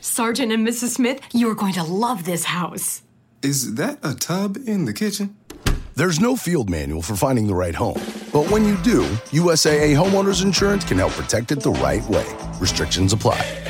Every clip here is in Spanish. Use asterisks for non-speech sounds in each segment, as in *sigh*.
Sergeant and Mrs. Smith, you're going to love this house. Is that a tub in the kitchen? There's no field manual for finding the right home. But when you do, USAA Homeowners Insurance can help protect it the right way. Restrictions apply.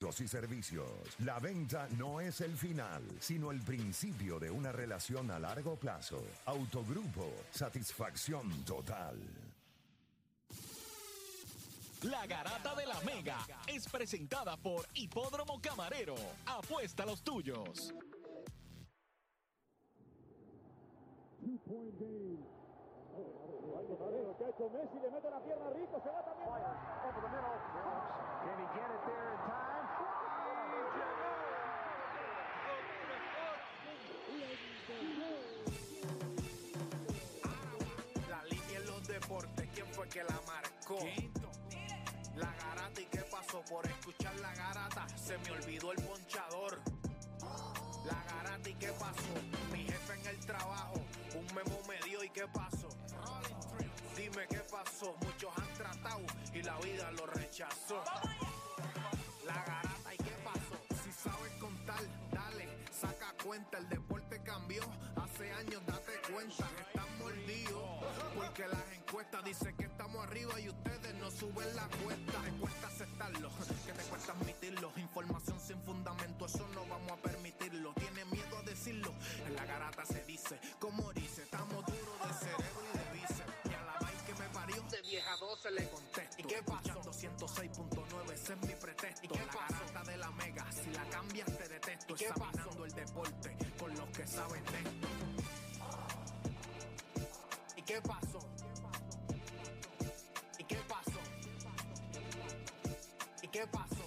y servicios. La venta no es el final, sino el principio de una relación a largo plazo. Autogrupo, satisfacción total. La Garata de la Mega es presentada por Hipódromo Camarero. Apuesta a los tuyos. La línea en los deportes, ¿quién fue que la marcó? La garata y qué pasó por escuchar la garata, se me olvidó el ponchador. La garata y qué pasó, mi jefe en el trabajo, un memo me dio y qué pasó. Dime qué pasó, muchos han tratado y la vida lo rechazó. La garata y qué pasó, si sabes contar, dale, saca cuenta, el deporte cambió, hace años date cuenta, están mordidos, porque las encuestas dicen que estamos arriba y ustedes no suben la cuesta, te cuesta aceptarlo, que te cuesta admitirlo, información sin fundamento, eso no vamos a permitirlo, tiene miedo a decirlo, en la garata se dice, como dice, estamos duros de cerebro y de bíceps, y a la vaina que me parió, de vieja 12 le contesto, ¿y qué pasó? 106.9, ese es mi pretexto, ¿y qué la garata de la mega, si la cambias te detesto, examinando el deporte con los que saben. ¿Y qué pasó? ¿Y qué pasó? ¿Y qué pasó?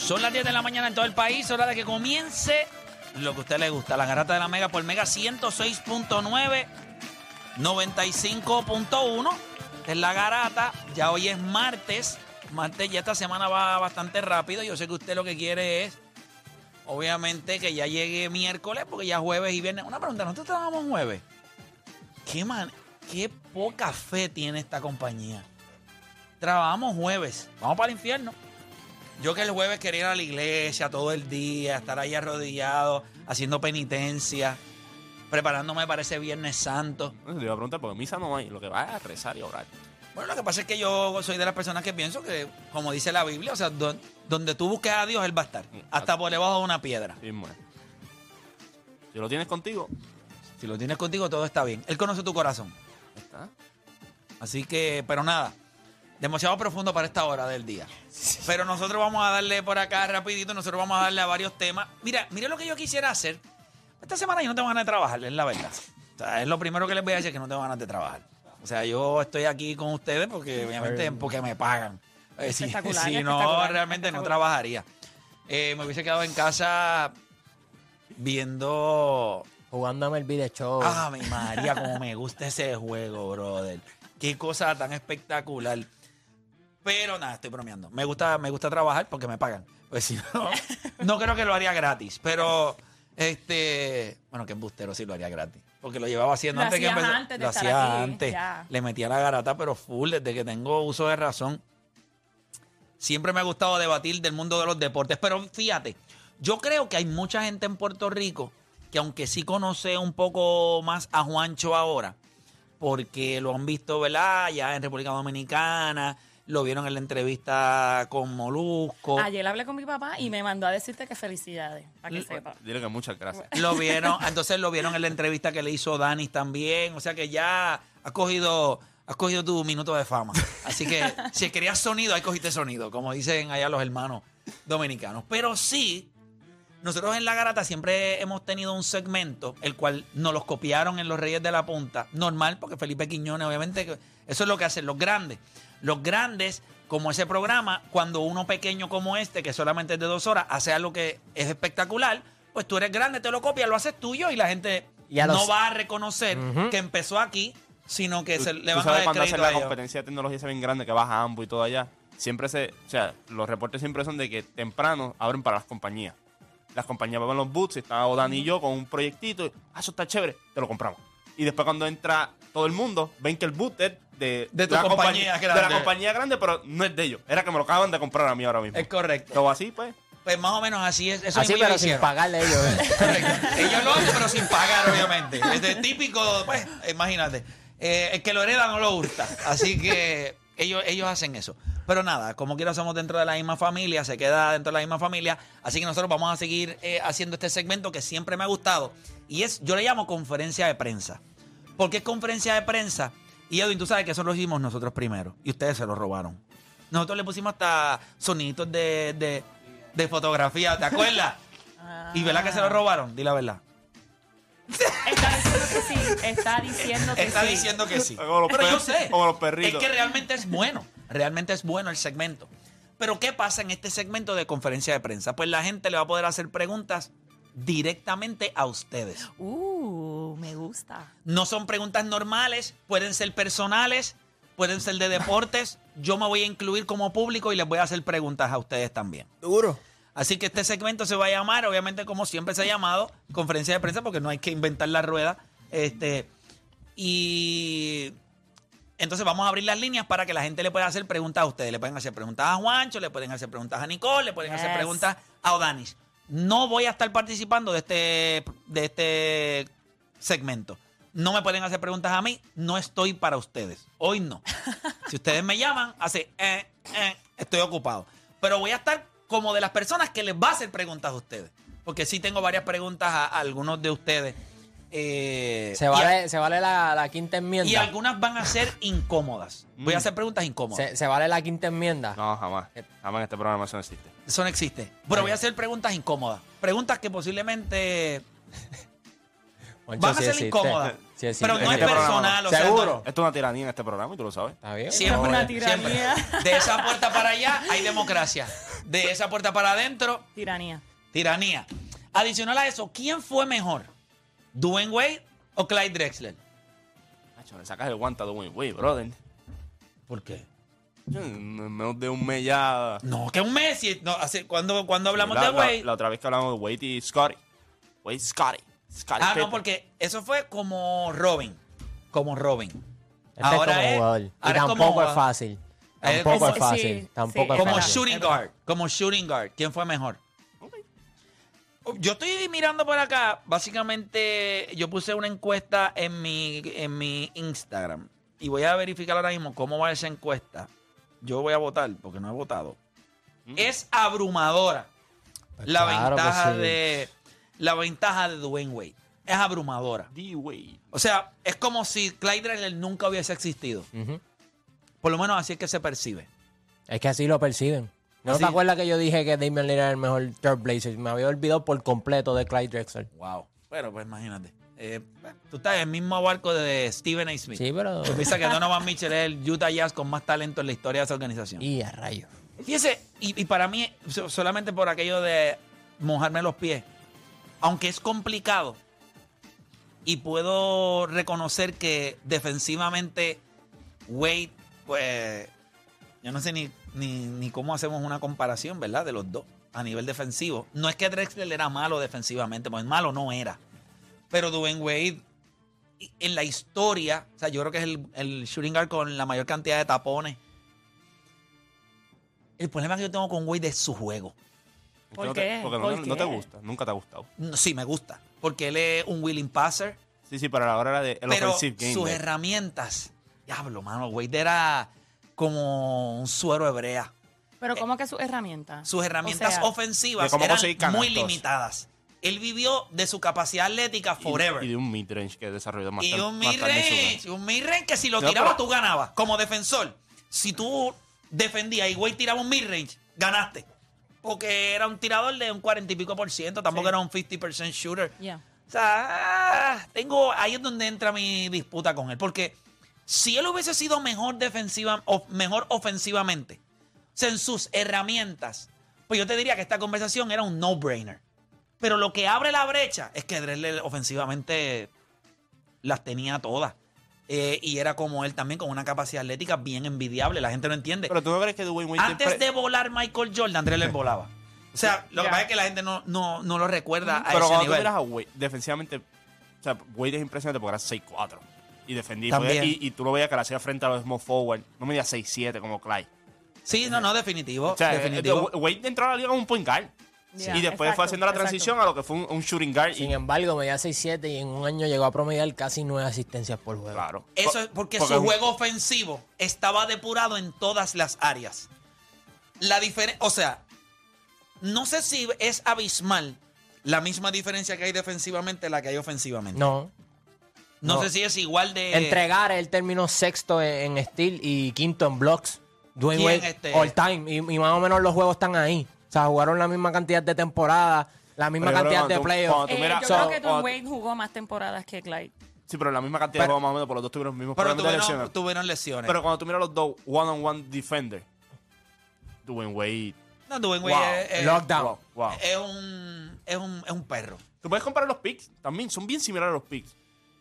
Son las 10 de la mañana en todo el país, hora de que comience lo que a usted le gusta. La garata de la Mega por Mega 106.9, 95.1. Es la garata. Ya hoy es martes. Martes ya esta semana va bastante rápido. Yo sé que usted lo que quiere es, obviamente, que ya llegue miércoles, porque ya jueves y viernes. Una pregunta, ¿nosotros trabajamos jueves? ¿Qué, man, qué poca fe tiene esta compañía? Trabajamos jueves. Vamos para el infierno. Yo que el jueves quería ir a la iglesia todo el día, estar ahí arrodillado, haciendo penitencia, preparándome para ese Viernes Santo. Le iba a preguntar, porque misa no hay, lo que va es a rezar y orar. Bueno, lo que pasa es que yo soy de las personas que pienso que, como dice la Biblia, o sea, do- donde tú busques a Dios, Él va a estar. Hasta por debajo de una piedra. Sí. Si lo tienes contigo, Si lo tienes contigo, todo está bien. Él conoce tu corazón. está. Así que, pero nada, demasiado profundo para esta hora del día. Pero nosotros vamos a darle por acá rapidito, nosotros vamos a darle a varios temas. Mira, mire lo que yo quisiera hacer. Esta semana yo no tengo ganas de trabajar, es la verdad. O sea, es lo primero que les voy a decir, que no tengo ganas de trabajar. O sea, yo estoy aquí con ustedes porque obviamente porque me pagan. Eh, si, Espectacular, *laughs* si no, realmente no trabajaría. Eh, me hubiese quedado en casa viendo Jugándome el video show. Ah, mi María, como me gusta ese juego, brother. Qué cosa tan espectacular. Pero nada, estoy bromeando. Me gusta, me gusta trabajar porque me pagan. Pues si no, no creo que lo haría gratis. Pero, este, bueno, que embustero sí lo haría gratis. porque lo llevaba haciendo Lo antes que empezara. antes de lo estar hacía aquí, antes. ya. Le metía la garata, pero full, desde que tengo uso de razón. Siempre me ha gustado debatir del mundo de los deportes. Pero fíjate, yo creo que hay mucha gente en Puerto Rico que aunque sí conoce un poco más a Juancho ahora, porque lo han visto, ¿verdad? Ya en República Dominicana, lo vieron en la entrevista con Molusco. Ayer hablé con mi papá y me mandó a decirte que felicidades, para que L- sepa. Dile que muchas gracias. Lo *laughs* vieron, entonces lo vieron en la entrevista que le hizo Dani también. O sea que ya has cogido, has cogido tu minuto de fama. Así que *laughs* si querías sonido, ahí cogiste sonido, como dicen allá los hermanos dominicanos. Pero sí, nosotros en La Garata siempre hemos tenido un segmento, el cual nos los copiaron en Los Reyes de la Punta. Normal, porque Felipe Quiñones, obviamente, eso es lo que hacen los grandes. Los grandes, como ese programa, cuando uno pequeño como este, que solamente es de dos horas, hace algo que es espectacular, pues tú eres grande, te lo copias, lo haces tuyo y la gente Y a los- no va a reconocer que empezó aquí, sino que Tú- se le van a dar cuando hacen a la competencia de tecnología esa bien grande que baja Ambo y todo allá, siempre se, o sea, los reportes siempre son de que temprano abren para las compañías. Las compañías van los boots, está Odan y yo con un proyectito, y, ah, eso está chévere, te lo compramos. Y después cuando entra todo el mundo, ven que el boot es de, De tu la compañía de grande. la compañía grande, pero no es de ellos. Era que me lo acaban de comprar a mí ahora mismo. Es correcto. Todo así, pues. Pues más o menos así es. Eso Así, pero sin pagarle a ellos. *laughs* ¿eh? Correcto. Ellos lo hacen, pero sin pagar, obviamente. Es de típico, pues, imagínate. Eh, el que lo hereda no lo hurta. Así que ellos, ellos hacen eso. Pero nada, como quiera somos dentro de la misma familia, se queda dentro de la misma familia. Así que nosotros vamos a seguir eh, haciendo este segmento que siempre me ha gustado. Y es, yo le llamo conferencia de prensa. ¿Por qué es conferencia de prensa? Y Edwin, tú sabes que eso lo hicimos nosotros primero. Y ustedes se lo robaron. Nosotros le pusimos hasta soniditos de, de, de fotografía, ¿te acuerdas? *laughs* ¿Y verdad que se lo robaron? Di la verdad. Está diciendo que sí, está diciendo que Está sí. diciendo que sí. Como los Pero yo sé. como los perritos. Es que realmente es bueno. Realmente es bueno el segmento. Pero ¿qué pasa en este segmento de conferencia de prensa? Pues la gente le va a poder hacer preguntas directamente a ustedes. Uh, me gusta. No son preguntas normales, pueden ser personales, pueden ser de deportes. *laughs* Yo me voy a incluir como público y les voy a hacer preguntas a ustedes también. Duro. Así que este segmento se va a llamar, obviamente, como siempre se ha llamado, conferencia de prensa, porque no hay que inventar la rueda. Este, y entonces vamos a abrir las líneas para que la gente le pueda hacer preguntas a ustedes. Le pueden hacer preguntas a Juancho, le pueden hacer preguntas a Nicole, le pueden hacer preguntas a Odanis. No voy a estar participando de este, de este segmento. No me pueden hacer preguntas a mí, no estoy para ustedes. Hoy no. *laughs* Si ustedes me llaman, hace, eh, eh, estoy ocupado. Pero voy a estar como de las personas que les va a hacer preguntas a ustedes. Porque sí tengo varias preguntas a, a algunos de ustedes. Eh, Se y a- vale, se vale la, la quinta y, enmienda. algunas van a ser incómodas. Voy a hacer preguntas incómodas. Se, se vale la quinta enmienda. No, jamás. Jamás en este programa eso no existe. Eso no existe. Pero voy a hacer preguntas incómodas. Preguntas que posiblemente van a sí ser existe. incómodas. *laughs* Sí pero no es este programa personal. O sea, Seguro. no- Esto es una tiranía en este programa y tú lo sabes. Está bien. Siempre, una siempre. tiranía. De esa puerta para allá hay democracia. De esa puerta para adentro, Tiranía. tiranía. Adicional a eso, ¿quién fue mejor? ¿Dwayne Wade o Clyde Drexler? Macho, le sacas el guante a Dwayne Wade, brother. ¿Por qué? En menos de un mes ya. No, que un Messi. No, hace, cuando, cuando hablamos la, de la- Wade. La, otra vez que hablamos de Wade y Scotty. Wade Scotty. Scotty ah, no, Pippen. porque eso fue como Robin. Como Robin. Este es como jugador. Y ahora es como tampoco es fácil. Eh, Tampoco como- es fácil. sí, tampoco sí, es Como fácil. shooting Es guard. Como shooting guard. ¿Quién fue mejor? Yo estoy mirando por acá. Básicamente, yo puse una encuesta en mi, en mi Instagram. Y voy a verificar ahora mismo cómo va esa encuesta. Yo voy a votar porque no he votado. Es abrumadora la Pues claro que ventaja sí. de la ventaja de Dwayne Wade. Es abrumadora. D-Wade. O sea, es como si Clyde Drexler nunca hubiese existido. Por lo menos así es que se percibe. Es que así lo perciben. ¿No Así- te acuerdas que yo dije que Damian Lillard era el mejor Trailblazer? Me había olvidado por completo de Clyde Drexler. Wow. Bueno, pues imagínate. Eh, tú estás en el mismo barco de Stephen A. Smith. Sí, pero... Tú piensas que Donovan Mitchell es el Utah Jazz con más talento en la historia de esa organización. Y a rayos. Fíjese, y, y para mí, so- solamente por aquello de mojarme los pies, aunque es complicado, y puedo reconocer que defensivamente Wade, pues, yo no sé ni, ni, ni cómo hacemos una comparación, ¿verdad? De los dos a nivel defensivo. No es que Drexler era malo defensivamente, pues malo no era. Pero Dwayne Wade en la historia, o sea, yo creo que es el, el shooting guard con la mayor cantidad de tapones. El problema que yo tengo con Wade es su juego. ¿Por no qué? Te, porque no, ¿Por no te gusta, nunca te ha gustado. No, Sí, me gusta, porque él es un willing passer, Sí, sí, pero a la hora era de el pero offensive game. sus herramientas, diablo, mano, Wade era como un suero hebrea. Pero ¿cómo que sus herramientas? Sus herramientas O sea, ofensivas eran muy limitadas. Él vivió de su capacidad atlética y- forever. Y de un midrange que desarrolló más Y un midrange, un midrange que si lo No, tirabas pero- tú ganabas. Como defensor, si tú defendías y Wade tiraba un midrange, ganaste. Porque era un tirador de un 40 y pico por ciento, tampoco Sí. era un 50% shooter. Yeah. O sea, ah, tengo, ahí es donde entra mi disputa con él. Porque si él hubiese sido mejor defensiva, o mejor ofensivamente, o sea, en sus herramientas, pues yo te diría que esta conversación era un no-brainer. Pero lo que abre la brecha es que Drexler ofensivamente las tenía todas. Eh, y era como él también, con una capacidad atlética bien envidiable. La gente no entiende. Pero tú no crees que Dwayne Wade Antes siempre- de volar Michael Jordan, Drexler volaba. O sea, lo que pasa es que la gente no, no, no lo recuerda a Pero ese cuando tú nivel. miras a Wade, defensivamente, o sea, Wade es impresionante porque era 6'4 y. También. Y, y tú lo veías que la hacía frente a los small forward. No medía 6'7 como Clyde. Sí, no, no, definitivo. O sea, definitivo. eh, Wade entró a la liga como un point guard. Yeah, y después exacto, fue haciendo la exacto. transición a lo que fue un, un shooting guard. Sin Y, embargo, medía 6'7 y en un año llegó a promediar casi 9 asistencias por juego. claro. Eso es porque, Porque su juego ofensivo estaba depurado en todas las áreas. La diferencia, o sea, no sé si es abismal la misma diferencia que hay defensivamente la que hay ofensivamente. No. No, no. sé si es igual de Entregar, él terminó sexto en, en steal y quinto en blocks. Dwayne ¿Quién, Wade, este? all time. Y, y más o menos los juegos están ahí. O sea, jugaron la misma cantidad de temporadas, la misma Pero cantidad de playoffs. Eh, yo So- creo que cuando- Wade jugó más temporadas que Clyde. Sí, pero la misma cantidad Pero- de juegos más o menos, por los dos tuvieron los mismos pero problemas de tuvieron, lesiones. tuvieron lesiones. Pero cuando tú miras los dos one-on-one defender, Dwayne Wade. no, Dwayne Wade Wow. es, es- Lockdown. Wow, wow. es un, es, un, es un perro. Tú puedes comparar los picks también, son bien similares a los picks.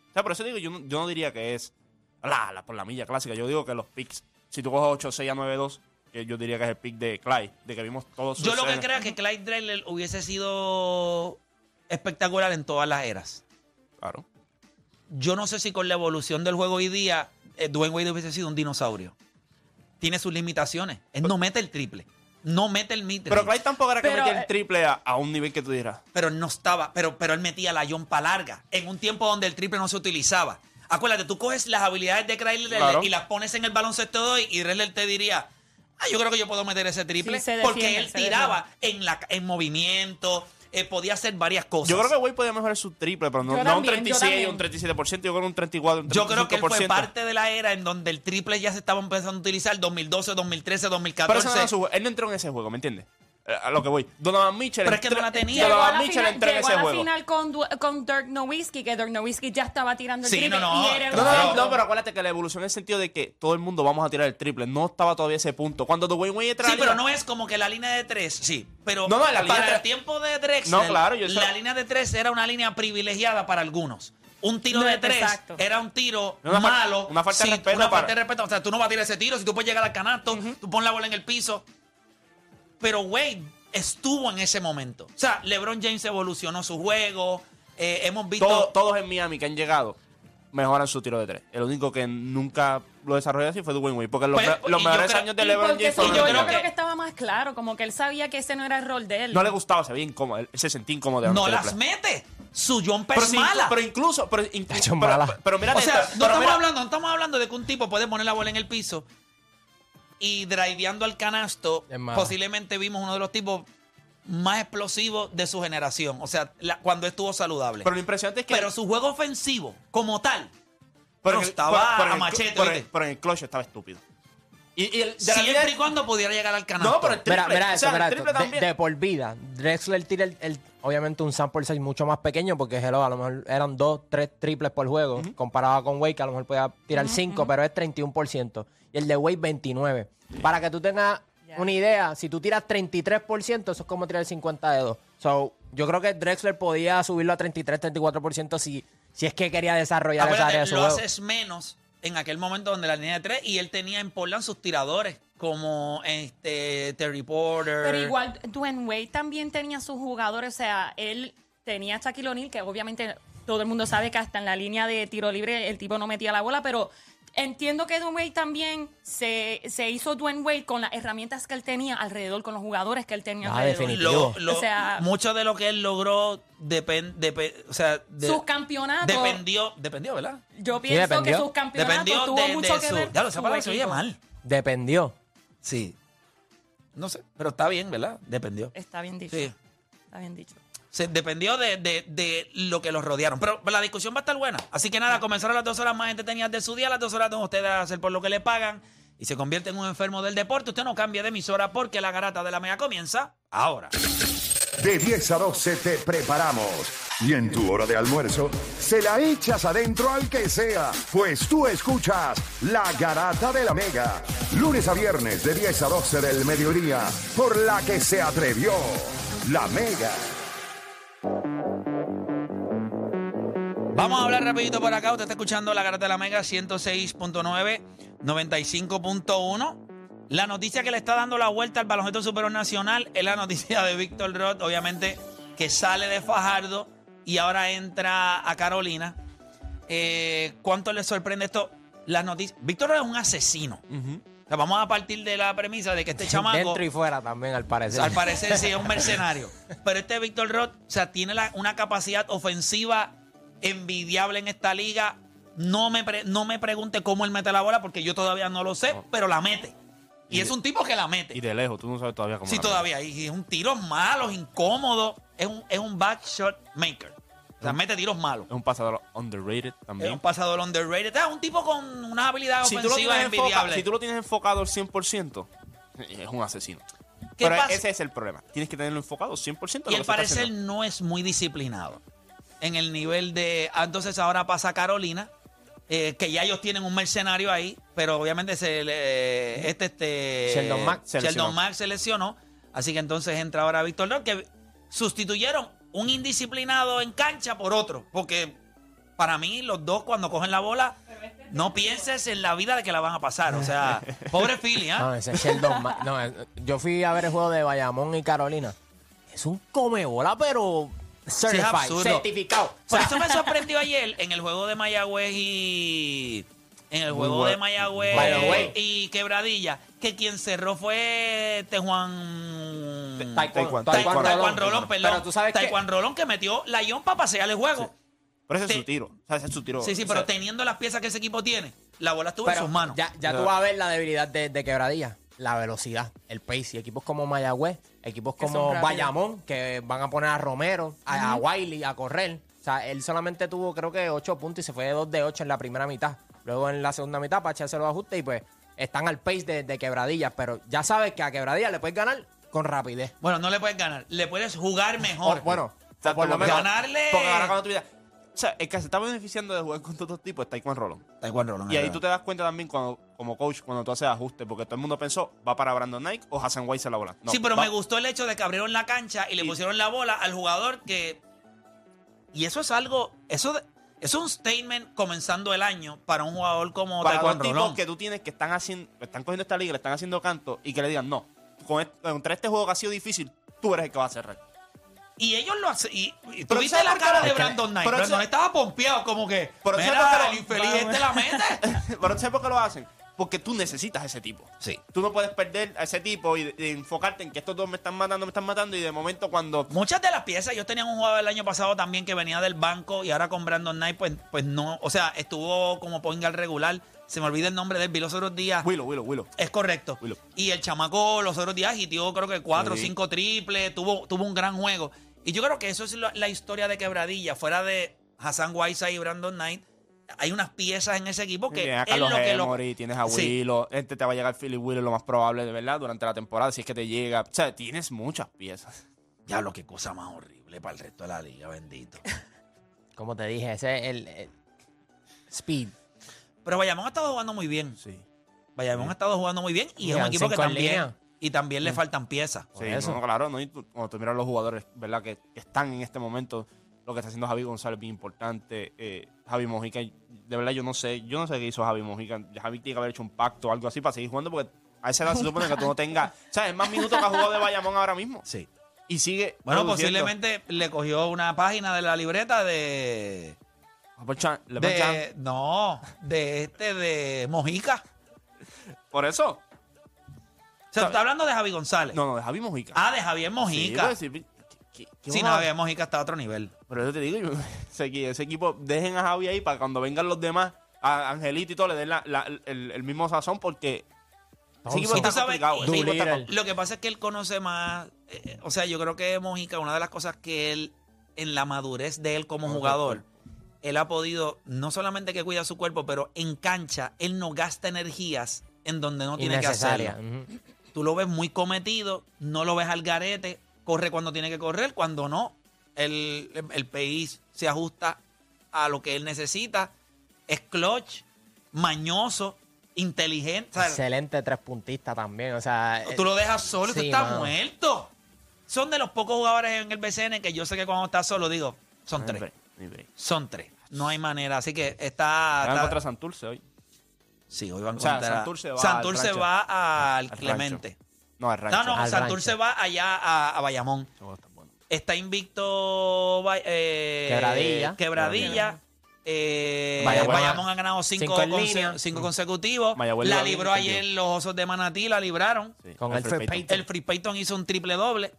O sea, por eso digo, yo no, yo no diría que es la, la- por la milla clásica. Yo digo que los picks, si tú coges 8, 6 a 9, 2, que yo diría que es el pick de Clyde, de que vimos todos sus Yo lo que creo es que Clyde Drexler hubiese sido espectacular en todas las eras. Claro. Yo no sé si con la evolución del juego hoy día, eh, Dwayne Wade hubiese sido un dinosaurio. Tiene sus limitaciones. Él no mete el triple. No mete el mid Pero Clyde tampoco era que Pero, metía el triple a, a un nivel que tú dirás. pero no estaba, pero, pero él metía la yompa larga en un tiempo donde el triple no se utilizaba. Acuérdate, tú coges las habilidades de Claro. y las pones en el baloncesto de hoy y Drexler te diría, ah, yo creo que yo puedo meter ese triple Sí, porque él tiraba en, la, en movimiento, eh, podía hacer varias cosas. Yo creo que Wade podía mejorar su triple, pero no, no un también, yo 36 o también. un 37%, yo creo un 34, un 35%. Yo creo que él fue parte de la era en donde el triple ya se estaba empezando a utilizar 2012, 2013, Pero 2014. eso no era su juego. Él no entró en ese juego, ¿me entiendes? Eh, A lo que voy. Donovan Mitchell. Pero es que entró- no la tenía. Llegó a Donovan la Mitchell final, entró en llegó a ese la juego. final con, Du- con Dirk Nowitzki, que Dirk Nowitzki ya estaba tirando el Sí, triple no, no, y era el No, no, no, no, pero acuérdate que la evolución en el sentido de que todo el mundo vamos a tirar el triple. No estaba todavía ese punto. Cuando Dwayne Wade entra a Sí, la pero liga- no es como que la línea de tres, sí. Pero No, no, la línea para de el tiempo de Drexler, No, claro, yo sé- la línea de tres era una línea privilegiada para algunos. Un tiro No, de tres exacto. era un tiro Una fal- malo. una falta de Sí, respeto Una para- falta de respeto. O sea, tú no vas a tirar ese tiro si tú puedes llegar al canasto, tú pones la bola en el piso. Pero Wade estuvo en ese momento. O sea, LeBron James evolucionó su juego. eh, hemos visto. Todo- todos en Miami que han llegado mejoran su tiro de tres. El único que nunca lo desarrolló así fue Dwayne Wade. Porque los, Pues, me- los mejores creo- años de LeBron James fueron yo, yo creo que estaba más claro, como que él sabía que ese no era el rol de él. No le gustaba, se veía incómodo. Él se sentía incómodo. de no las mete. Su jumper Pero, es sí, mala. pero incluso. Pero, inclu- Hecho pero, mira, O sea, no estamos, hablando, no estamos hablando de que un tipo puede poner la bola en el piso y driveando al canasto. Posiblemente vimos uno de los tipos más explosivos de su generación. O sea, la- cuando estuvo saludable. Pero lo impresionante es que. Pero su juego ofensivo, como tal, pero no en el- estaba a el- machete. pero en- ¿oíste? pero en el clutch estaba estúpido. Y, y el, de la Siempre línea- y cuando pudiera llegar al canasto. No, pero el triple. Mira, mira o eso, sea, mira el esto. triple De, también. de por vida. Drexler tira el, el- obviamente un sample size mucho más pequeño porque hello, a lo mejor eran dos, tres triples por juego, comparado con Wade, que a lo mejor podía tirar cinco, pero es 31%. Y el de Wade 29. Para que tú tengas una idea, si tú tiras 33%, eso es como tirar 50 de 2. So, yo creo que Drexler podía subirlo a 33, 34% si, si es que quería desarrollar esa Acuérdate, área de su lo juego. haces menos en aquel momento donde la línea de tres y él tenía en Portland sus tiradores como este Terry Porter. Pero igual, Dwayne Wade también tenía sus jugadores, o sea, él tenía a Shaquille O'Neal, que obviamente todo el mundo sabe que hasta en la línea de tiro libre el tipo no metía la bola, pero entiendo que Dwayne Wade también se, se hizo Dwayne Wade con las herramientas que él tenía alrededor, con los jugadores que él tenía Ah, alrededor. definitivo. Lo- lo- O sea- mucho de lo que él logró o sea, de- Sus campeonatos. dependió, dependió, ¿verdad? Yo pienso que dependió. sus campeonatos Dependió tuvo de, mucho de que su. ver. Ya lo su se oye equipo. mal. Dependió. Sí. No sé, pero está bien, ¿verdad? Dependió. Está bien dicho. Sí. Está bien dicho. Se dependió de, de- de lo que los rodearon. Pero la discusión va a estar buena. Así que nada, comenzaron las dos horas más entretenidas de su día, las dos horas donde ustedes hacer por lo que le pagan y se convierte en un enfermo del deporte. Usted no cambia de emisora porque la garata de la mega comienza ahora. De 10 a 12 te preparamos. Y en tu hora de almuerzo, se la echas adentro al que sea, pues tú escuchas La Garata de la Mega. Lunes a viernes de 10 a 12 del mediodía, por la que se atrevió La Mega. Vamos a hablar rapidito por acá. Usted está escuchando la Garata de la Mega 106.9, 95.1. La noticia que le está dando la vuelta al baloncesto superior nacional es la noticia de Víctor Roth, obviamente, que sale de Fajardo y ahora entra a Carolina. Eh, ¿Cuánto le sorprende esto? Las noticias. Víctor Roth es un asesino. Sea, vamos a partir de la premisa de que este *laughs* chamaco. Dentro y fuera también, al parecer. Al parecer sí, es un *laughs* mercenario. Pero este Víctor Roth, o sea, tiene la- una capacidad ofensiva envidiable en esta liga. No me, pre- no me pregunte cómo él mete la bola, porque yo todavía no lo sé, pero la mete. Y, es un tipo que la mete. Y de lejos, tú no sabes todavía cómo. Sí, la todavía. Y es un tiro malo, incómodo. Es un, es un back shot maker. O sea, mete tiros malos. Es un pasador underrated Es también. un pasador underrated. Es un tipo con una habilidad si, tú lo ofensiva tienes enfoca- envidiable. si tú lo tienes enfocado al 100%, es un asesino. ¿Qué Pero pasa? ese es el problema. Tienes que tenerlo enfocado 100% en lo Y al parecer no es muy disciplinado en el nivel de. ah, Entonces ahora pasa Carolina, eh, que ya ellos tienen un mercenario ahí, pero obviamente se le- este, este Sheldon Mack se lesionó. Mack se lesionó. Así que entonces entra ahora Víctor López, que sustituyeron un indisciplinado en cancha por otro. Porque para mí, los dos cuando cogen la bola, no pienses en la vida de que la van a pasar. O sea, *laughs* pobre Philly, ¿ah? No, ese es Sheldon no, eh, yo fui a ver el juego de Bayamón y Carolina. Es un come bola, pero certified, certificado. Por O sea, eso me *laughs* sorprendió ayer en el juego de Mayagüez y. En el juego de Mayagüez y Quebradilla, que quien cerró fue Tejuan. Taekwondo, Taekwondo, Rolón. Rolón, perdón. Pero tú sabes que- Taekwondo Rolón que metió la Ion para pasear el juego. Pero ese es Te- su tiro. O sea, ese es su tiro. Sí, sí, pero teniendo las piezas que ese equipo tiene, la bola estuvo en sus manos. Ya, ya tú vas a ver la debilidad de, de Quebradilla. La velocidad, el pace. Y equipos como Mayagüez, equipos Que son como rápidos. Bayamón, que van a poner a Romero, a, a Wiley a correr. O sea, él solamente tuvo creo que 8 puntos y se fue de 2 de 8 en la primera mitad. Luego en la segunda mitad para echarse los ajustes y pues están al pace de, de Quebradilla. Pero ya sabes que a Quebradilla le puedes ganar con rapidez. Bueno, no le puedes ganar, le puedes jugar mejor. O- bueno, Exacto, por lo menos. ganarle. Porque ahora cuando tú miras- O sea, el que se está beneficiando de jugar con todos estos tipos es Taekwondo Rolón. Taekwondo Rolón, Y ahí verdad. tú te das cuenta también cuando, como coach, cuando tú haces ajustes, porque todo el mundo pensó, va para Brandon Knight o Hassan White se la bola. No, sí, pero va- me gustó el hecho de que abrieron la cancha y le Y- pusieron la bola al jugador que. Y eso es algo. Eso, de- eso es un statement comenzando el año para un jugador como para Taekwondo tipos Rolón. que tú tienes que están haciendo, están cogiendo esta liga, le están haciendo canto y que le digan, no, con este- contra este juego que ha sido difícil, tú eres el que va a cerrar. Y ellos lo hacen. Y, y ¿sabes la cara de Brandon Knight. pero Brandon estaba pompeado, como que. Pero Mira, ¿sabes por qué lo- el infeliz este la mete. *laughs* Pero ¿sabes por qué lo hacen? Porque tú necesitas ese tipo. Sí. Tú no puedes perder a ese tipo y, y enfocarte en que estos dos me están matando, me están matando y de momento cuando... Muchas de las piezas, yo tenía un jugador el año pasado también que venía del banco y ahora con Brandon Knight, pues, pues no, o sea, estuvo como point guard regular. Se me olvida el nombre de él, vi los otros días. Willow, Willow, Willow. Es correcto. Willow. Y el chamaco los otros días hitió creo que cuatro o Sí. cinco triples, tuvo, tuvo un gran juego. Y yo creo que eso es la, la historia de Quebradilla. Fuera de Hassan Whiteside y Brandon Knight, hay unas piezas en ese equipo que Tienes a es Carlos lo que lo... Emory, tienes a Sí. Willow, este te va a llegar Philly Willow lo más probable, de verdad, durante la temporada, si es que te llega. O sea, tienes muchas piezas. Ya lo que cosa más horrible para el resto de la liga, bendito. *laughs* Como te dije, ese es el, el speed. Pero Bayamón ha estado jugando muy bien. Sí. Bayamón ha estado jugando muy bien y es un equipo que también... línea. Y también le faltan piezas. Sí, eso. no, claro, ¿no? Y tú- cuando tú miras los jugadores, ¿verdad? Que, que están en este momento, lo que está haciendo Javi González es bien importante. eh, Javi Mojica, de verdad yo no sé, yo no sé qué hizo Javi Mojica. Javi tiene que haber hecho un pacto o algo así para seguir jugando porque a esa edad se supone que tú no tengas, ¿sabes? Más minutos que ha jugado de Bayamón ahora mismo. Sí. Y sigue. Bueno, produciendo. posiblemente le cogió una página de la libreta de. De, no, de este, de Mojica. Por eso. O sea, tú estás hablando de Javi González. No, no, de Javi Mojica. Ah, de Javier Mojica. Sí, ¿qué- qué Sí, no, a- Javier Mojica está a otro nivel. Pero yo te digo, yo- *laughs* ese, equi- ese equipo, dejen a Javi ahí para cuando vengan los demás, a Angelito y todo, le den la- la- el, el mismo sazón porque ese equipo está tú sabes, ese equipo está Lo que pasa es que él conoce más. eh, o sea, yo creo que Mojica, una de las cosas que él, en la madurez de él como jugador, él ha podido, no solamente que cuida su cuerpo, pero en cancha, él no gasta energías en donde no tiene que Innecesaria. hacerlo. Ujú. Tú lo ves muy cometido, no lo ves al garete, corre cuando tiene que correr, cuando no. El, el país se ajusta a lo que él necesita. Es clutch, mañoso, inteligente. Excelente tres puntista también. O sea, Tú lo dejas solo y tú Sí, estás mano. muerto. Son de los pocos jugadores en el BCN que yo sé que cuando estás solo digo, son tres. break, ni break. Son tres. No hay manera. Así que está. Van está- contra Santurce hoy. sí, hoy van O sea, contra- Santurce va Santurce al va al Al Clemente. No, al rancho. No, no, Al Santurce rancho. va allá a, a Bayamón. Está bueno. Está invicto Bay- eh, Quebradilla. Quebradilla. Eh. Bayamón ha ganado cinco, Cinco en conse- línea. cinco consecutivos. Mayagüez la lo libró ayer los Osos de Manatí, la libraron. Sí, Con Alfred Alfred Payton. El Free Payton hizo un triple doble.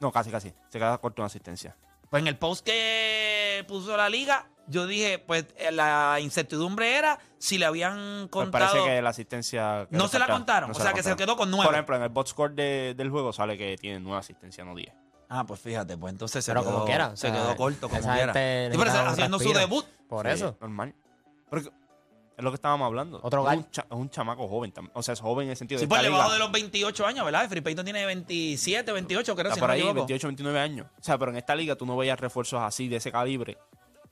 No, casi, casi. Se queda corto una asistencia. Pues en el post que puso la liga, yo dije, pues eh, la incertidumbre era si le habían Pues contado. parece que la asistencia. que No se la contaron, o sea, que se quedó con nueve. Por ejemplo, en el box score de- del juego sale que tiene nueve asistencias, no 10. Ah, pues fíjate, pues entonces se pero quedó, como quiera. o se sea, quedó corto, como quiera. Sí, pero haciendo su debut. Por Sí, eso. Normal. Porque es lo que estábamos hablando. Otro es un, cha- es un chamaco joven. tam- O sea, es joven en el sentido Sí, de pues esta debajo de los 28 años, ¿verdad? Free Payton tiene 27, 28, creo, Está si por no ahí, equivoco. 28, 29 años. O sea, pero en esta liga tú no veías refuerzos así, de ese calibre,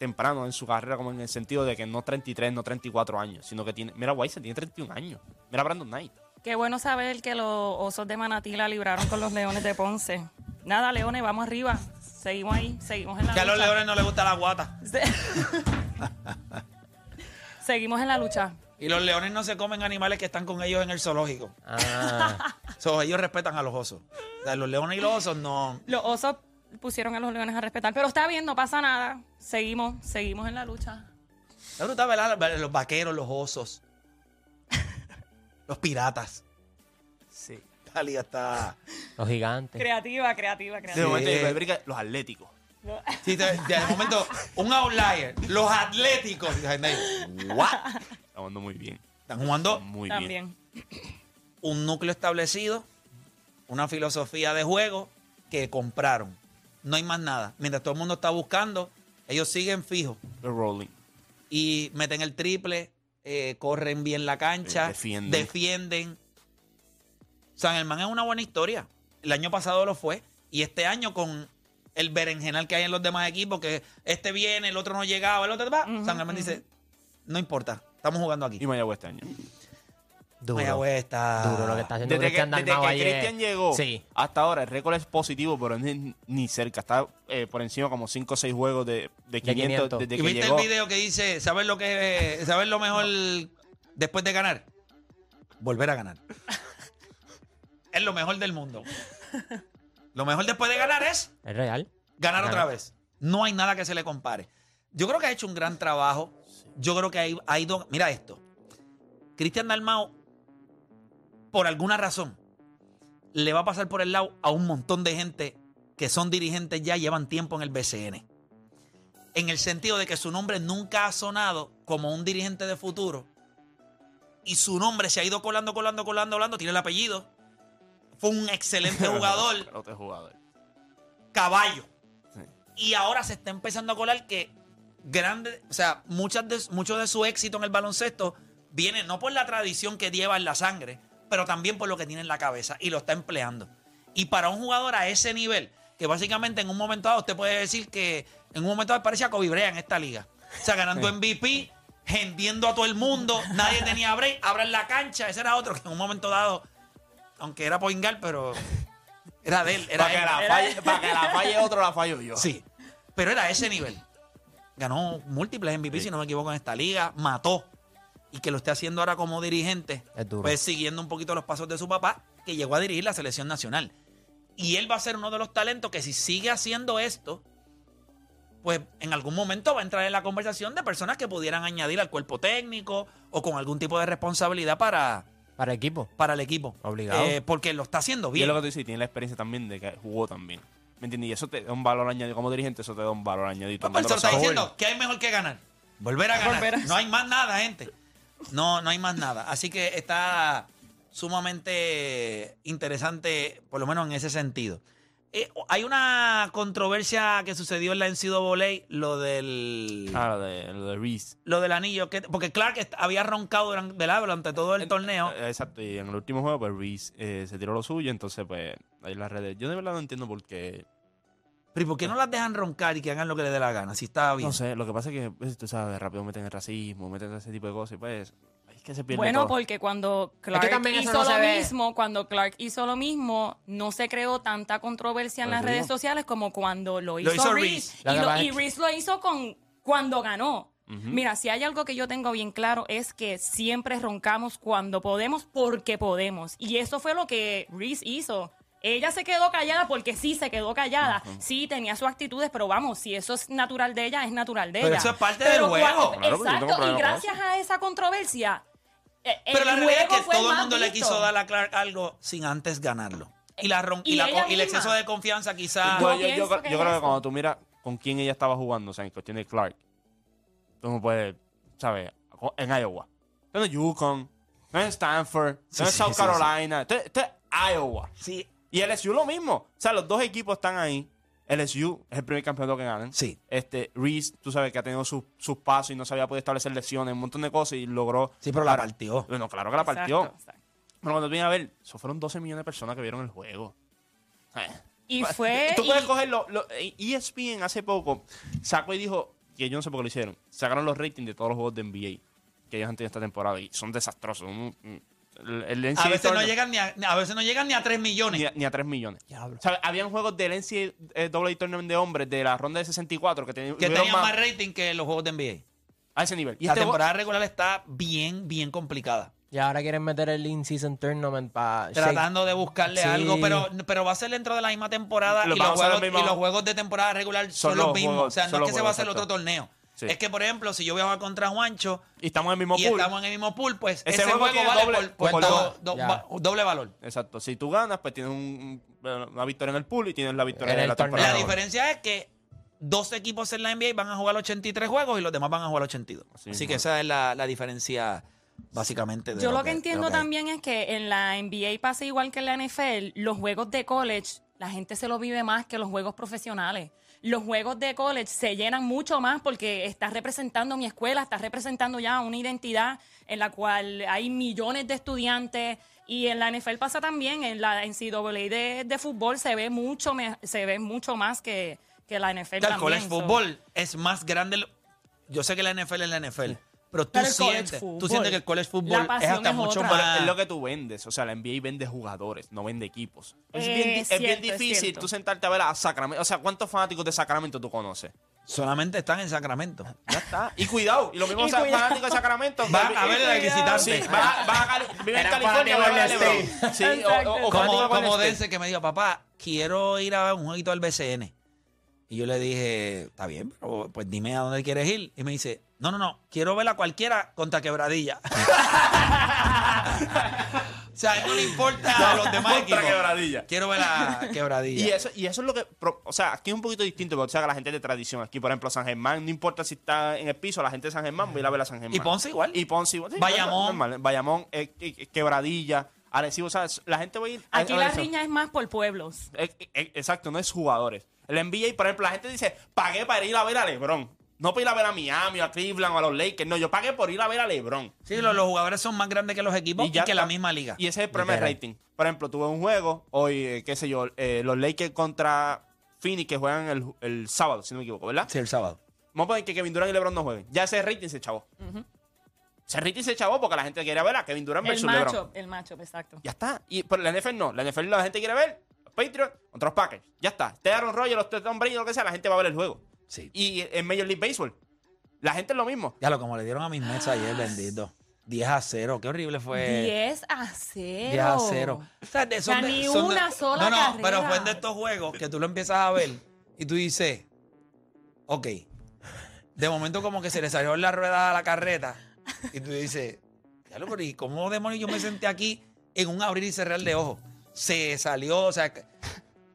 temprano en su carrera, como en el sentido de que no 33, no 34 años, sino que tiene. Mira, Weiss tiene 31 años. Mira, Brandon Knight. Qué bueno saber que los osos de Manatí la libraron con los leones de Ponce. Nada, leones, vamos arriba. Seguimos ahí, seguimos en la Que a los lucha. leones no les gusta la guata. *laughs* Seguimos en la lucha. Y los leones no se comen animales que están con ellos en el zoológico. Ah, *laughs* So, ellos respetan a los osos. O sea, los leones y los osos no. Los osos pusieron a los leones a respetar. Pero está bien, no pasa nada. Seguimos, seguimos en la lucha. Es brutal, ¿verdad? Los vaqueros, los osos. *laughs* los piratas. Sí. La liga está. los gigantes. Creativa, creativa, De creativa. momento, yo brinca los atléticos. Sí, de, de momento, un outlier. Los atléticos. Y la gente ahí, ¿What? Está jugando muy bien. Están jugando Muy bien. También. un núcleo establecido, una filosofía de juego que compraron. No hay más nada. Mientras todo el mundo está buscando, ellos siguen fijos rolling. y meten el triple, eh, corren bien la cancha, defienden. defienden. San Germán es una buena historia. El año pasado lo fue. Y este año con el berenjenal que hay en los demás equipos, que este viene, el otro no llegaba, el otro va. San Germán dice, no importa, estamos jugando aquí. Y Mayagüez este año. Duro. Mayagüez está... Duro lo que está haciendo Desde que, Cristian desde Dalmau que. Cristian llegó Sí. hasta ahora, el récord es positivo, pero es ni cerca. Está eh, por encima como 5 o 6 juegos de, de 500, 500. desde ¿Y que viste llegó. el video que dice, ¿sabes lo que sabes lo mejor después de ganar? Volver a ganar. *laughs* es lo mejor del mundo. Lo mejor después de ganar es Es real. ganar Ganar. otra vez. No hay nada que se le compare. Yo creo que ha hecho un gran trabajo. Yo creo que ha ido- ha ido. Mira esto. Cristian Dalmao, por alguna razón, le va a pasar por el lado a un montón de gente que son dirigentes ya, llevan tiempo en el BCN. En el sentido de que su nombre nunca ha sonado como un dirigente de futuro. Y su nombre se ha ido colando, colando, colando, colando. Tiene el apellido. Fue un excelente *laughs* jugador jugador. caballo. Sí. Y ahora se está empezando a colar que grande, o sea, muchas de, mucho de su éxito en el baloncesto viene no por la tradición que lleva en la sangre, pero también por lo que tiene en la cabeza y lo está empleando. Y para un jugador a ese nivel, que básicamente en un momento dado usted puede decir que en un momento dado parecía Kobe Bryant en esta liga. O sea, ganando MVP, hendiendo a todo el mundo, nadie tenía break, abran la cancha, ese era otro que en un momento dado, aunque era Poingal, pero era de él. Era Para que, él. la falle, para que la falle otro, la fallo yo. Sí, pero era a ese nivel. Ganó múltiples MVP, si no me equivoco, en esta liga. Mató. Y que lo esté haciendo ahora como dirigente. Es duro. Pues siguiendo un poquito los pasos de su papá, que llegó a dirigir la selección nacional. Y él va a ser uno de los talentos que si sigue haciendo esto, pues en algún momento va a entrar en la conversación de personas que pudieran añadir al cuerpo técnico o con algún tipo de responsabilidad para, Para el equipo. para el equipo. Obligado. Eh, porque lo está haciendo Y es bien. lo que tú dices, y tiene la experiencia también de que jugó también. ¿Me entiendes? Y eso te da un valor añadido. Como dirigente, eso te da un valor añadido. No, pero él se lo está diciendo que hay mejor que ganar. Volver a ganar. Volver a- No hay más nada, gente. No, no hay más nada. Así que está sumamente interesante, por lo menos en ese sentido. Eh, hay una controversia que sucedió en la NCAA, lo del Ah, lo de, lo de Reese. lo del anillo, que, porque Clark había roncado durante, durante todo el torneo. Eh, Exacto, y en el último juego, pues Reese eh, se tiró lo suyo, entonces, pues, ahí en las redes. Yo de verdad no entiendo por qué. Pero ¿y por qué no las dejan roncar y que hagan lo que les dé la gana? Si está bien. No sé, lo que pasa es que, pues, tú sabes, rápido meten el racismo, meten ese tipo de cosas, y pues, es que se pierde Bueno, todo. porque cuando Clark también eso hizo no se lo ve. mismo, cuando Clark hizo lo mismo, no se creó tanta controversia en Por las eso redes digo. sociales como cuando lo hizo, hizo Reese. Reese. Y, La que lo- y es- Reese lo hizo con cuando ganó. Mira, si hay algo que yo tengo bien claro es que siempre roncamos cuando podemos porque podemos. Y eso fue lo que Reese hizo. Ella se quedó callada porque sí se quedó callada. Sí, tenía sus actitudes, pero vamos, si eso es natural de ella, es natural de Pero ella. eso es parte Pero del juego. Claro, exacto, y gracias a esa controversia, eh, Pero la realidad es que todo el mundo le quiso dar a Clark algo sin antes ganarlo. Y, la y, Y la- y el exceso de confianza quizás... Yo creo- que yo es creo que eso. cuando tú miras con quién ella estaba jugando, o sea, en cuestión de Clark, tú no puedes, ¿sabes? En Iowa. Esto no es Yukon, es Stanford, Sí, no es sí, South sí, Carolina, esto, esto es Iowa. Sí, Y LSU lo mismo. O sea, los dos equipos están ahí. LSU es el primer campeonato que ganan. Sí. Este, Reese, tú sabes que ha tenido sus, sus pasos y no se había podido establecer lesiones, un montón de cosas y logró. Sí, pero la partió. Bueno, claro que la partió. Exacto. Pero cuando tú vienes a ver, eso fueron 12 millones de personas que vieron el juego. Eh. Y fue. Tú puedes y- coger lo- ESPN hace poco sacó y dijo que yo no sé por qué lo hicieron. Sacaron los ratings de todos los juegos de NBA que ellos han tenido esta temporada y son desastrosos. Un- un- el- el A veces, no llegan ni a, a veces no llegan ni a 3 millones. ni a, ni a 3 millones. O sea, habían juegos del NCAA Tournament de hombres de la ronda de 64 que, tenían que tenían más rating que los juegos de NBA. a ese nivel. Y la este juego- temporada regular está bien, bien complicada. Y ahora quieren meter el in-season tournament para... Tratando de buscarle Sí. algo, pero, pero va a ser dentro de la misma temporada y los, juegos, el mismo- y los juegos de temporada regular son, Son los los mismos. juegos- o sea, no es que se va a hacer otro torneo. Sí. Es que, por ejemplo, si yo voy a jugar contra Juancho y estamos en el mismo y pool. estamos en el mismo pool, pues Ese ese, juego juego, tiene vale doble- por, por por do- dos. do- Ya. va- doble valor. Exacto. Si tú ganas, pues tienes un- un- una victoria en el pool y tienes la victoria En en el la torneo. temporada. La diferencia es que dos equipos en la NBA van a jugar 83 juegos y los demás van a jugar 82. Así Así, que esa es la, la diferencia básicamente. De Yo lo que entiendo que también es que en la NBA pasa igual que en la NFL, los juegos de college, la gente se lo vive más que los juegos profesionales. Los juegos de college se llenan mucho más porque estás representando mi escuela, estás representando ya una identidad en la cual hay millones de estudiantes. Y en la NFL pasa también, en la NCAA de, de fútbol se ve mucho, me- se ve mucho más que, que la NFL. El también, college so- fútbol es más grande. Yo sé que la NFL es la NFL, pero tú Pero el college sientes, tú sientes que el college la fútbol es pasión hasta es mucho otra. más. Es lo que tú vendes. O sea, la NBA vende jugadores, no vende equipos. Es, Eh, bien, di- es bien cierto, es difícil cierto. tú sentarte a ver a Sacramento. O sea, ¿cuántos fanáticos de Sacramento tú conoces? Solamente están en Sacramento. Ya está. Y cuidado. Y los mismos *laughs* Y cuidado. fanáticos de Sacramento. Van a ver el visitante. Sí, va, va a Cali- vive en Era California, fanático va a ver a. LeBron. Sí, o, o, o como fanático del como State. Dense que me dijo, papá, quiero ir a ver un jueguito del BCN. Y yo le dije, está bien, pero pues dime a dónde quieres ir. Y me dice, no, no, no, quiero ver a cualquiera contra quebradilla. *laughs* o sea, a él no le importa a los demás Contra equipos. Quebradilla. Quiero ver a quebradilla. Y eso, y eso es lo que. pro- O sea, aquí es un poquito distinto, porque o sea, la gente es de tradición. Aquí, por ejemplo, San Germán, no importa si está en el piso, la gente de San Germán va a ir a ver a San Germán. Y Ponce igual. Y Ponce igual. Sí, Bayamón. normal, Bayamón, eh, que- Quebradilla, Arecibo, ¿sabes? La gente va a ir. a- Aquí a ver la eso. riña es más por pueblos. Eh, eh, Exacto, no es jugadores. El NBA, por ejemplo, la gente dice, pagué para ir a ver a LeBron. No para ir a ver a Miami, o a Cleveland o a los Lakers. No, yo pagué por ir a ver a LeBron. Sí, los, los jugadores son más grandes que los equipos y, ya que la misma liga. Y ese es el problema de rating. Por ejemplo, tuve un juego hoy, eh, qué sé yo, eh, los Lakers contra Phoenix que juegan el, el sábado, si no me equivoco, ¿verdad? Sí, el sábado. Vamos a poner que Kevin Durant y LeBron no jueguen. Ya ese rating se chavó. Ese rating se chavó porque la gente quiere ver a Kevin Durant El versus LeBron. macho, el macho, exacto. Ya está. Y pero la NFL no. La NFL la gente quiere ver los Patriots contra los Packers. Ya está. Este Aaron Rodgers, los Tom Brady, lo que sea, la gente va a ver el juego. Sí. Y en Major League Baseball, la gente es lo mismo. Ya lo como le dieron a mis Mets ayer, bendito. 10 a 0. Qué horrible fue. 10 a 0. 10 a 0. O sea, de- son O sea, de- ni son de- una sola No, no, carrera. pero fue de estos juegos que tú lo empiezas a ver y tú dices, Ok. De momento como que se le salió la rueda a la carreta y tú dices, "Diablo, pero ¿y cómo demonios yo me senté aquí en un abrir y cerrar de ojos? Se salió, o sea, que-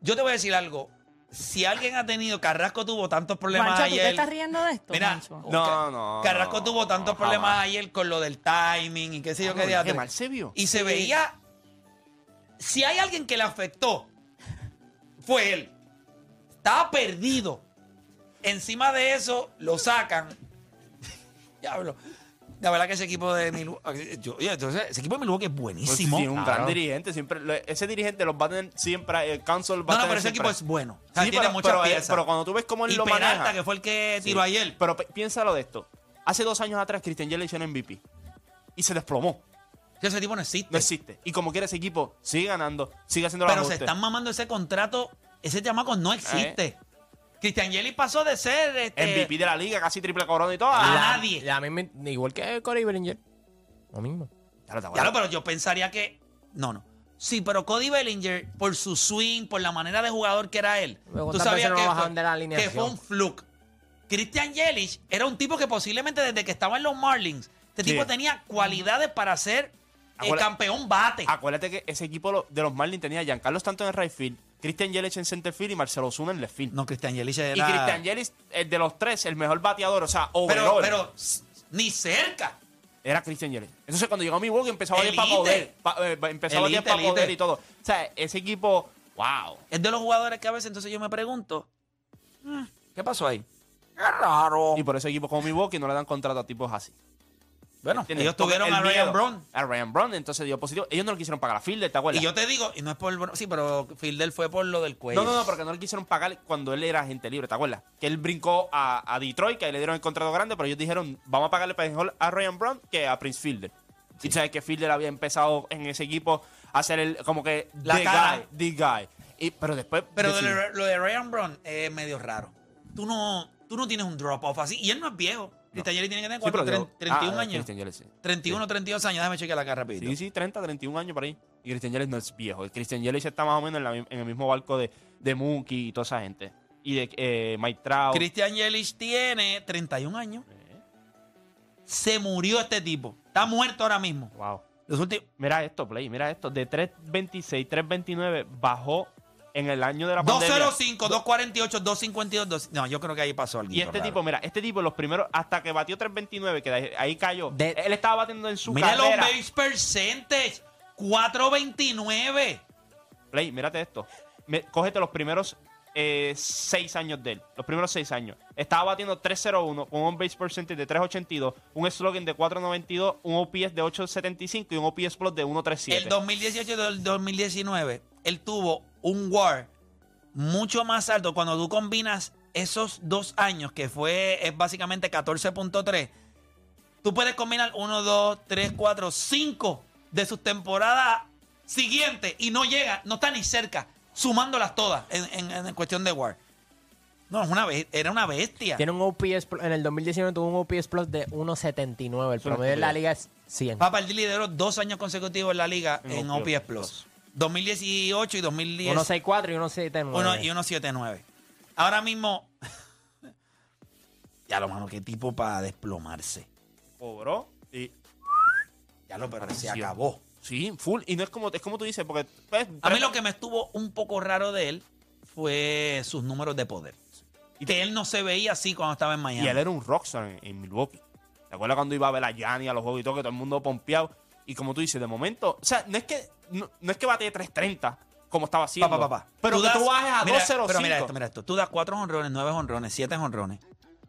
yo te voy a decir algo. Si alguien ha tenido, Carrasco tuvo tantos problemas Juancho, ¿tú te ayer. estás riendo de esto, Mira? No, no. Carrasco no, tuvo tantos no, problemas jamás. ayer con lo del timing y qué sé yo qué Qué diatre. mal se vio. Y se veía. Si hay alguien que le afectó, fue él. Estaba perdido. Encima de eso, lo sacan. *laughs* Diablo. La verdad que ese equipo de Milwaukee. yo- oye, entonces, ese equipo de Milwaukee es Pues buenísimo. sí, un Claro. gran dirigente. Siempre, lo- ese dirigente los va a tener siempre. El council va no, a no, tener pero ese equipo siempre- es bueno. O sea, Sí, tiene pero, muchas pero, eh, piezas. pero cuando tú ves cómo él y lo Peralta, maneja. que fue el que Sí. tiró ayer. Pero pe- piénsalo de esto. Hace dos años atrás, Christian Yelich era MVP. Y se desplomó. Ese tipo no existe. No existe. Y como quiera ese equipo, sigue ganando, sigue haciendo los Pero se ajustes. están mamando ese contrato. Ese chamaco no existe. Cristian Yelich pasó de ser este, MVP de la liga, casi triple corona y todo. a nadie. Y a mí me- igual que Corey Bellinger. Lo mismo. claro, pero yo pensaría que. No, no. Sí, pero Cody Bellinger, por su swing, por la manera de jugador que era él, Luego, tú ¿cuántas sabías veces que, lo fue, bajaron de la que alineación? fue un fluke. Christian Yelich era un tipo que posiblemente desde que estaba en los Marlins, este Sí. tipo tenía cualidades para ser el Acuérdate- campeón bate. Acuérdate que ese equipo lo- de los Marlins tenía a Giancarlo Stanton en right field, Christian Yelich en center field y Marcelo Zuna en left field. No, Christian Yelich Y era. Christian Yelich, el de los tres, el mejor bateador, o sea, pero, overall, pero s- ni cerca. era Christian Yelich. Entonces cuando llegó a Milwaukee empezó a batear para poder, pa- eh, empezó a batear Elite, para poder y todo. O sea, ese equipo, wow. Es de los jugadores que a veces entonces yo me pregunto, "Mm, ¿qué pasó ahí? Qué raro. Y por ese equipo como Milwaukee no le dan contrato a tipos así. Bueno, ellos tuvieron el a Ryan Braun. A Ryan Brown, entonces dio positivo. Ellos no le quisieron pagar a Fielder, ¿te acuerdas? Y yo te digo, y no es por. Sí, pero Fielder fue por lo del cuello. No, no, no, porque no le quisieron pagar cuando él era agente libre, ¿te acuerdas? Que él brincó a, a Detroit, que ahí le dieron el contrato grande, pero ellos dijeron, vamos a pagarle mejor a Ryan Brown que a Prince Fielder. Y tú sabes que Fielder había empezado en ese equipo a ser el, como que, La the cara. guy, the guy. Y, pero después... Pero de lo de Ryan Brown es medio raro. Tú no, tú no tienes un drop-off así. Y él no es viejo. Cristian Yelich tiene que tener Sí, pero cuatro, dio- 31 ah, años. Christian Yelich, sí. 31, 32 años. Déjame chequear la cara rapidito. Sí, sí, 30, 31 años por ahí. Y Christian Yelich no es viejo. El Christian Yelich está más o menos en, la en el mismo barco de, de Mookie y toda esa gente. Y de eh, Mike Trout. Christian Yelich tiene 31 años. Se murió este tipo. Está muerto ahora mismo. Wow. Los últimos. Mira esto, Play, mira esto. De 326, 329 bajó en el año de la pandemia. 205, 248, 252. 2... No, yo creo que ahí pasó algo. Y este raro. tipo, mira, este tipo, los primeros, hasta que batió 329, que ahí- ahí cayó. De- él estaba batiendo en su Mira los carrera. base percentage. 429. Play, mírate esto. Me- cógete los primeros eh, seis años de él. Los primeros seis años. Estaba batiendo 301 con un base percentage de 382, un slogan de 492, un OPS de 875 y un OPS plus de 137. El 2018 y el 2019, él tuvo un WAR mucho más alto. Cuando tú combinas esos dos años, que fue es básicamente 14.3, tú puedes combinar 1, 2, 3, 4, 5 de sus temporadas siguientes y no llega, no está ni cerca, sumándolas todas en, en- en cuestión de WAR. No, es una era una bestia. Tiene un OPS, en el 2019 tuvo un OPS Plus de 1.79. El promedio de la liga es 100. Papá, el lideró dos años consecutivos en la liga En en, OPS OPS Plus. 2018 y 2010. 1.64 y 1.79. Uno y 1.79. Ahora mismo. *laughs* ya lo mano, qué tipo para desplomarse. Cobró y Ya lo, pero se acabó. Sí, full. Y no es como, es como tú dices, porque. pues, A mí tres- lo que me estuvo un poco raro de él fue sus números de poder. Y que él no se veía así cuando estaba en Miami. Y él era un rockstar en, en Milwaukee. ¿Te acuerdas cuando iba a ver a Gianni a los juegos y todo, que todo el mundo pompeado? Y como tú dices, de momento, o sea, no es que no, no es que bate 330 como estaba haciendo. Papá, papá. Pero que das- tú bajes a mira, 205. Pero mira esto, mira esto. Tú das 4 honrones, 9 honrones, 7 honrones,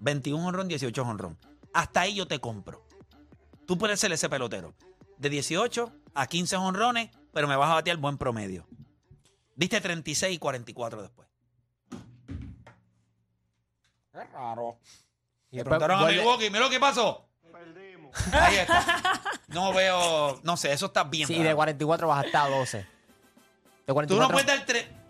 21 honrones, 18 honrones. Hasta ahí yo te compro. Tú puedes ser ese pelotero. De 18 a 15 honrones, pero me vas a batear buen promedio. Diste 36 y 44 después. Qué raro. Y Le después preguntaron a Milwaukee, mira lo que pasó. Ahí está. *laughs* No veo, no sé, eso está bien Sí, raro. de 44 bajaste a 12. De Tú 44 no puedes dar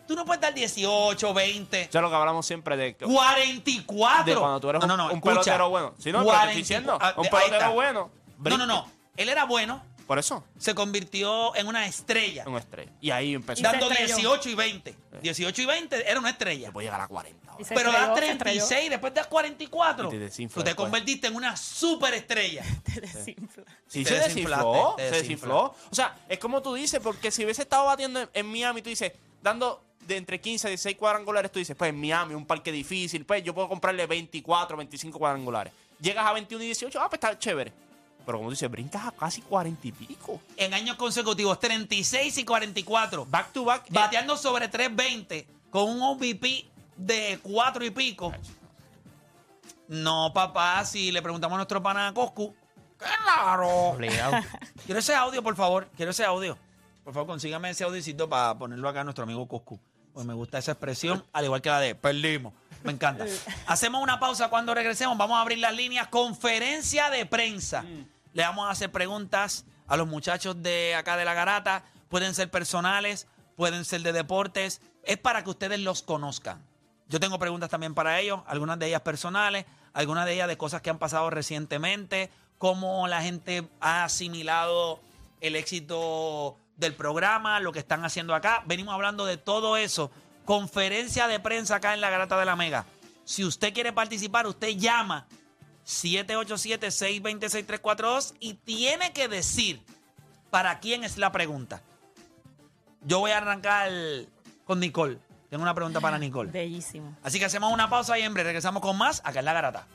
tú no puedes dar 18, 20. Eso es lo que hablamos siempre de, que- 44. de cuando tú eres No, un, no, no, un escucha. pelotero bueno. Si no, pero te estoy 44. diciendo, Ah, un ahí pelotero está. bueno. No, no, no. Él era bueno, Por eso, se convirtió en una estrella. es una estrella. Y ahí empezó. Y Dando estrelló. 18 y 20. 18 y 20 era una estrella. Voy a llegar a 40. Y se Pero estrelló, das se estrelló. 36, después das 44. Y te desinfla Tú te después. convertiste en una superestrella. *laughs* Te desinfla. Sí, Te se desinflaste, desinfló. te Se desinfló. O sea, es como tú dices, porque si hubiese estado batiendo en, en Miami, tú dices, dando de entre 15 a 16 cuadrangulares, tú dices, pues en Miami, un parque difícil, pues yo puedo comprarle 24, 25 cuadrangulares. Llegas a 21 y 18, ah, pues está chévere. Pero como tú dices, brincas a casi 40 y pico. En años consecutivos, 36 y 44. Back to back. eh, Bateando sobre 320 con un OVP de 4 y pico. No, papá, si le preguntamos a nuestro pana Coscu. ¡Claro! *laughs* Quiero ese audio, por favor. Quiero ese audio. Por favor, consígame ese audicito para ponerlo acá a nuestro amigo Coscu. Pues me gusta esa expresión, al igual que la de perdimos. Me encanta. *laughs* Hacemos una pausa cuando regresemos. Vamos a abrir las líneas. Conferencia de prensa. Le vamos a hacer preguntas a los muchachos de acá de la garata. Pueden ser personales, pueden ser de deportes. Es para que ustedes los conozcan. Yo tengo preguntas también para ellos, algunas de ellas personales, algunas de ellas de cosas que han pasado recientemente, cómo la gente ha asimilado el éxito del programa, lo que están haciendo acá. Venimos hablando de todo eso. Conferencia de prensa acá en la Garata de la Mega. Si usted quiere participar, usted llama 787-626-342 y tiene que decir para quién es la pregunta. Yo voy a arrancar con Nicole. Tengo una pregunta para Nicole. Bellísimo. Así que hacemos una pausa y en regresamos con más acá en La Garata.